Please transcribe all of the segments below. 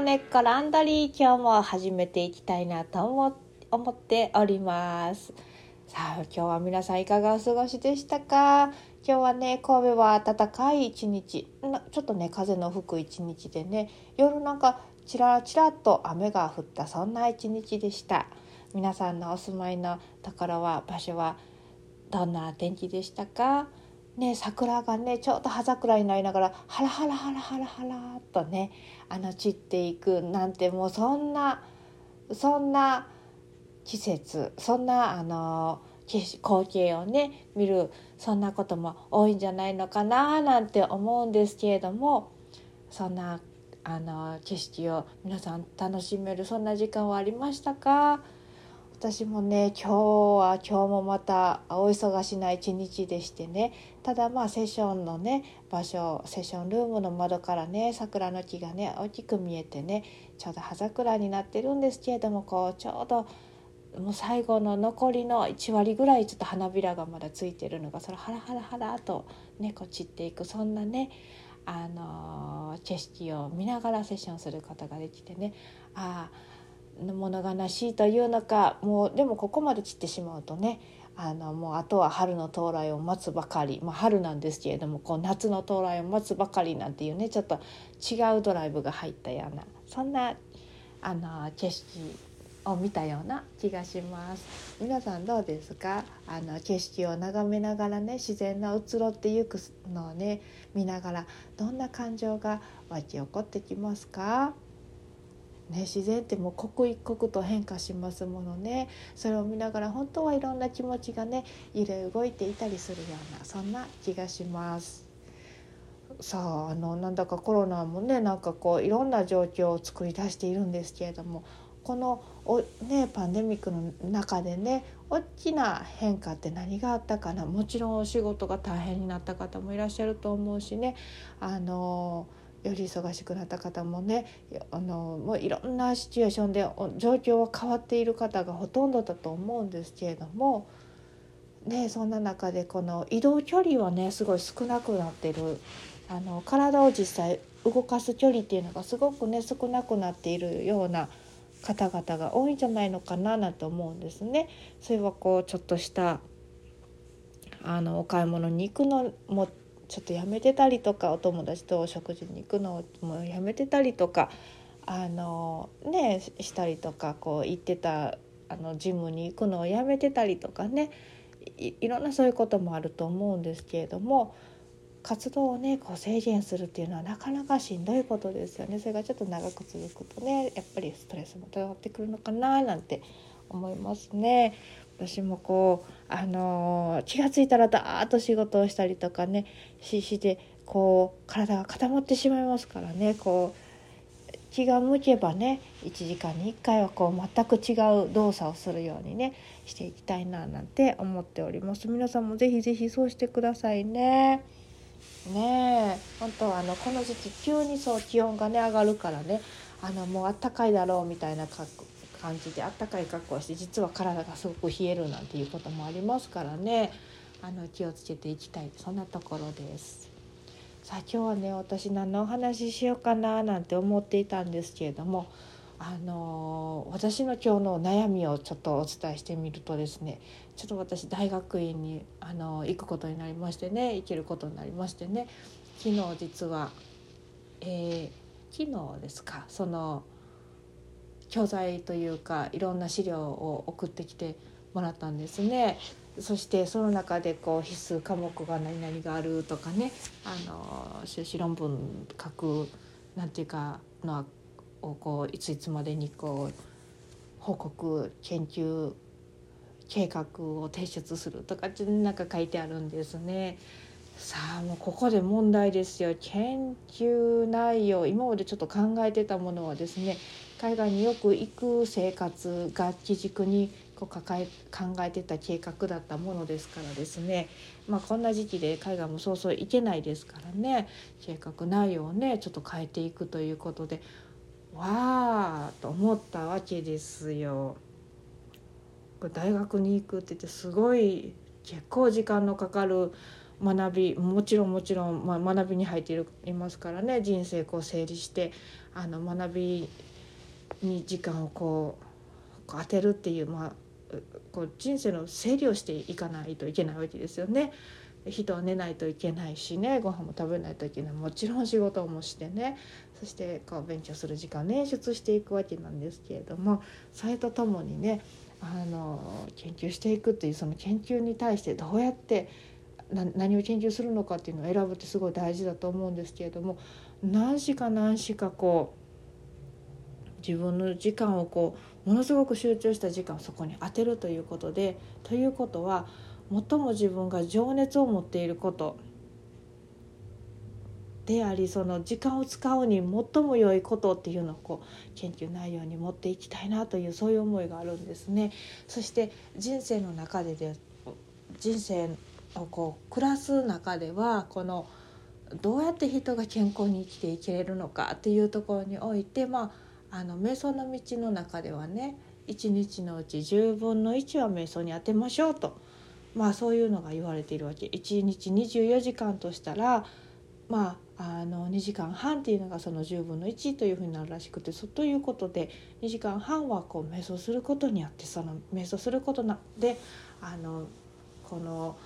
の根っこランドリー今日も始めていきたいなと思思っております。さあ今日は皆さんいかがお過ごしでしたか？今日はね神戸は暖かい一日ちょっとね風の吹く一日でね夜なんかちらちらと雨が降ったそんな一日でした。皆さんのお住まいのところは場所はどんな天気でしたか？ね、桜がねちょうど葉桜になりながらハラハラハラハラハラとねあの散っていくなんてもうそんなそんな季節そんなあの光景をね見るそんなことも多いんじゃないのかななんて思うんですけれどもそんなあの景色を皆さん楽しめるそんな時間はありましたか？私もね今日は今日もまたお忙しな一日でしてね。ただまあセッションのね場所セッションルームの窓からね桜の木がね大きく見えてねちょうど葉桜になってるんですけれどもこうちょうどもう最後の残りの1割ぐらいちょっと花びらがまだついてるのがそれハラハラハラとねこ散っていくそんなねあの景色を見ながらセッションすることができてね。ああ物悲しいというのかもうでもここまで散ってしまうとねあのもうあとは春の到来を待つばかり、まあ、春なんですけれどもこう夏の到来を待つばかりなんていうねちょっと違うドライブが入ったようなそんなあの景色を見たような気がします。皆さんどうですか？あの景色を眺めながらね自然の移ろってゆくのをね見ながらどんな感情が湧き起こってきますか？ね、自然ってもう刻一刻と変化しますものね。それを見ながら本当はいろんな気持ちがね揺れ動いていたりするようなそんな気がします。さああのなんだかコロナもねなんかこういろんな状況を作り出しているんですけれどもこのお、ね、パンデミックの中でね大きな変化って何があったかな。もちろんお仕事が大変になった方もいらっしゃると思うしね。あのより忙しくなった方もねあのもういろんなシチュエーションで状況は変わっている方がほとんどだと思うんですけれども、ね、そんな中でこの移動距離はねすごい少なくなってるあの体を実際動かす距離っていうのがすごくね少なくなっているような方々が多いんじゃないのかななんて思うんですね。それはこうちょっとしたあのお買い物に行くのもちょっとやめてたりとかお友達とお食事に行くのもやめてたりとかあのねしたりとかこう行ってたあのジムに行くのをやめてたりとかねいろんなそういうこともあると思うんですけれども活動をねこう制限するっていうのはなかなかしんどいことですよねそれがちょっと長く続くとねやっぱりストレスも溜まってくるのかななんて思いますね。私もこう、あのー、気が付いたらダーッと仕事をしたりとかねししてこう体が固まってしまいますからねこう気が向けばね1時間に1回はこう全く違う動作をするようにねしていきたいななんて思っております皆さんもぜひぜひそうしてくださいね。ねえ本当はあのこの時期急にそう気温がね上がるからねあのもうあったかいだろうみたいな感じであったかい格好をして実は体がすごく冷えるなんていうこともありますからねあの気をつけていきたいそんなところです。さあ今日はね私何のお話ししようかななんて思っていたんですけれどもあの私の今日の悩みをちょっとお伝えしてみるとですねちょっと私大学院にあの行くことになりましてね行けることになりましてね昨日実は、えー、昨日ですかその教材というかいろんな資料を送ってきてもらったんですね。そしてその中でこう必須科目が何々があるとかねあの修士論文書くなんていうかのをこういついつまでにこう報告研究計画を提出するとかってなんか書いてあるんですね。さあもうここで問題ですよ研究内容今までちょっと考えてたものはですね海外によく行く生活が基軸にこう抱え考えてた計画だったものですからですね、まあ、こんな時期で海外もそうそう行けないですからね。計画内容をね。ちょっと変えていくということで。わあと思ったわけですよ。大学に行くって言ってすごい結構時間のかかる学び。もちろんもちろん、まあ、学びに入っていますからね。人生こう整理してあの学びに時間をこうこう当てるっていう,、まあ、こう人生の整理をしていかないといけないわけですよね。人は寝ないといけないしねご飯も食べないといけないもちろん仕事もしてねそしてこう勉強する時間を捻出していくわけなんですけれどもそれとともにねあの研究していくっていうその研究に対してどうやって何を研究するのかっていうのを選ぶってすごい大事だと思うんですけれども何しか何しかこう自分の時間をこうものすごく集中した時間をそこに当てるということでということは最も自分が情熱を持っていることでありその時間を使うに最も良いことっていうのをこう研究内容に持っていきたいなというそういう思いがあるんですね。そして人生の中でで人生をこう暮らす中ではこのどうやって人が健康に生きていけれるのかっていうところにおいてまああの瞑想の道の中ではね1日のうち10分の1は瞑想に当てましょうとまあそういうのが言われているわけ。1日24時間としたらまああの2時間半っていうのがその10分の1というふうになるらしくてそということで2時間半はこう瞑想することによってその瞑想することなであのこの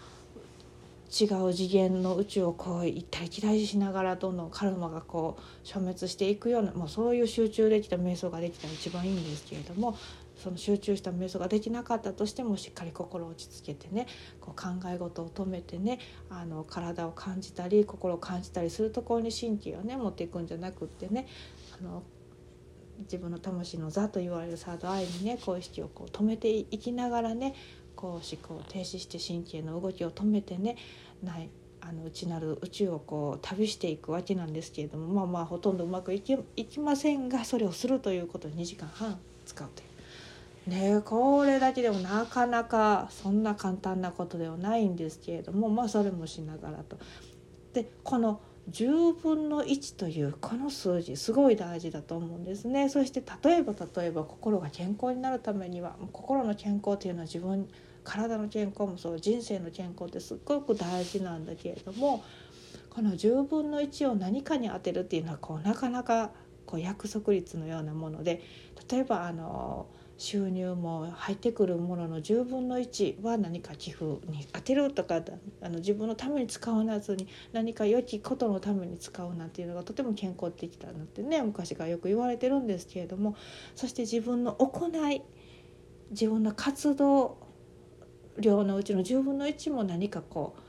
違う次元の宇宙をこう行ったり来たりしながらどんどんカルマがこう消滅していくようなもうそういう集中できた瞑想ができたら一番いいんですけれどもその集中した瞑想ができなかったとしてもしっかり心を落ち着けてねこう考え事を止めてねあの体を感じたり心を感じたりするところに神経をね持っていくんじゃなくってねあの自分の魂の座と言われるサードアイにねこう意識をこう止めていきながらねこう思考を停止して神経の動きを止めてねないあの内なる宇宙をこう旅していくわけなんですけれどもまあまあほとんどうまくいきいきませんがそれをするということに2時間半使うという。ねこれだけでもなかなかそんな簡単なことではないんですけれどもまあそれもしながらと。でこの10分の1というこの数字すごい大事だと思うんですねそして例えば例えば心が健康になるためには心の健康というのは自分体の健康もそう人生の健康ってすっごく大事なんだけれどもこの10分の1を何かに当てるっていうのはこうなかなかこう約束率のようなもので例えばあの収入も入ってくるものの10分の1は何か寄付に充てるとかあの自分のために使わなずに何か良きことのために使うなんていうのがとても健康的だなってね昔からよく言われてるんですけれどもそして自分の行い自分の活動量のうちの10分の1も何かこう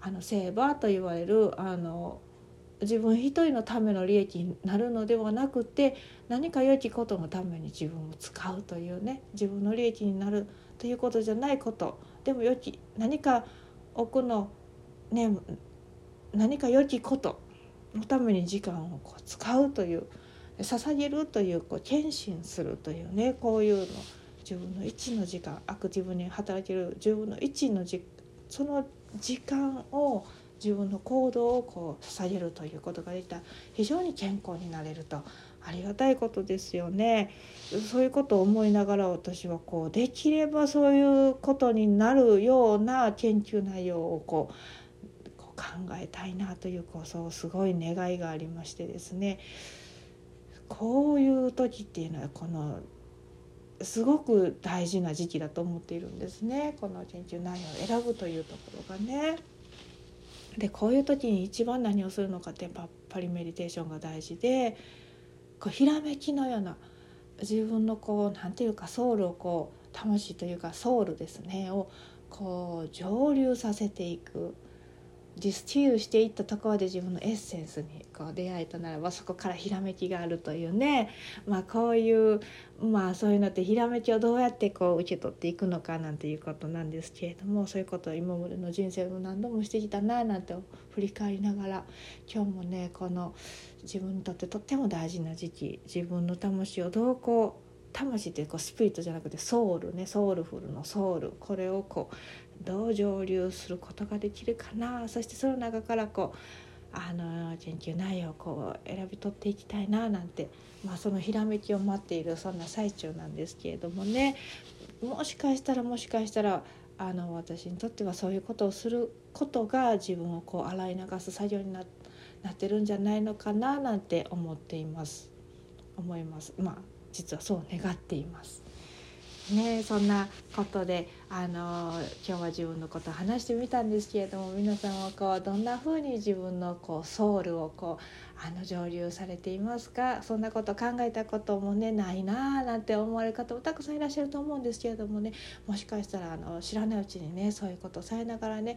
あのセーバーと言われるあの自分一人のための利益になるのではなくて何か良きことのために自分を使うというね自分の利益になるということじゃないこと。でも良き何か奥のね何か良きことのために時間をこう使うという捧げるというこう献身するというねこういうの。10分の1の時間アクティブに働ける10分の1のじその時間を自分の行動をこう捧げるということができた非常に健康になれるとありがたいことですよね。そういうことを思いながら私はこうできればそういうことになるような研究内容をこうこう考えたいなというこうそうすごい願いがありましてですねこういう時っていうのはこのすごく大事な時期だと思っているんですねこの研究内容を選ぶというところがね。でこういう時に一番何をするのかってやっぱりメディテーションが大事でこうひらめきのような自分のこう何て言うかソウルをこう魂というかソウルですねをこう蒸留させていく。ディスティールしていったところで自分のエッセンスにこう出会えたならばそこからひらめきがあるというね、まあ、こういうまあそういうのってひらめきをどうやってこう受け取っていくのかなんていうことなんですけれどもそういうことを今までの人生も何度もしてきたななんて振り返りながら今日もねこの自分にとってとっても大事な時期自分の魂をどうこう魂ってこうスピリットじゃなくてソウルねソウルフルのソウルこれをこうどう蒸留することができるかな。そしてその中からこうあの研究内容をこう選び取っていきたいななんて、まあ、そのひらめきを待っているそんな最中なんですけれどもね。もしかしたらもしかしたらあの私にとってはそういうことをすることが自分をこう洗い流す作業になってるんじゃないのかななんて思っています。思います。まあ実はそう願っています。ね、そんなことであの今日は自分のことを話してみたんですけれども皆さんはこうどんな風に自分のこうソウルをこうあの蒸留されていますか？そんなこと考えたこともねないなあなんて思われる方もたくさんいらっしゃると思うんですけれどもねもしかしたらあの知らないうちにねそういうことをされながらね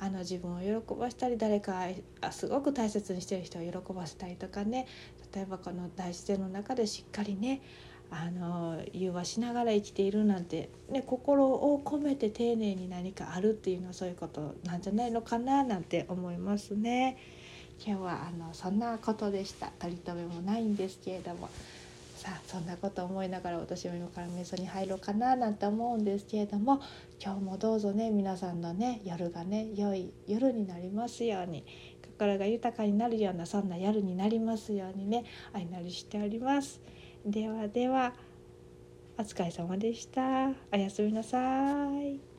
あの自分を喜ばしたり誰かすごく大切にしてる人を喜ばせたりとかね例えばこの大自然の中でしっかりねあの融和しながら生きているなんて、ね、心を込めて丁寧に何かあるっていうのはそういうことなんじゃないのかななんて思いますね。今日はあのそんなことでした取り留めもないんですけれどもさあそんなこと思いながら私も今から瞑想に入ろうかななんて思うんですけれども今日もどうぞね皆さんのね夜がね良い夜になりますように心が豊かになるようなそんな夜になりますようにねお祈りしております。ではではお疲れ様でした。おやすみなさい。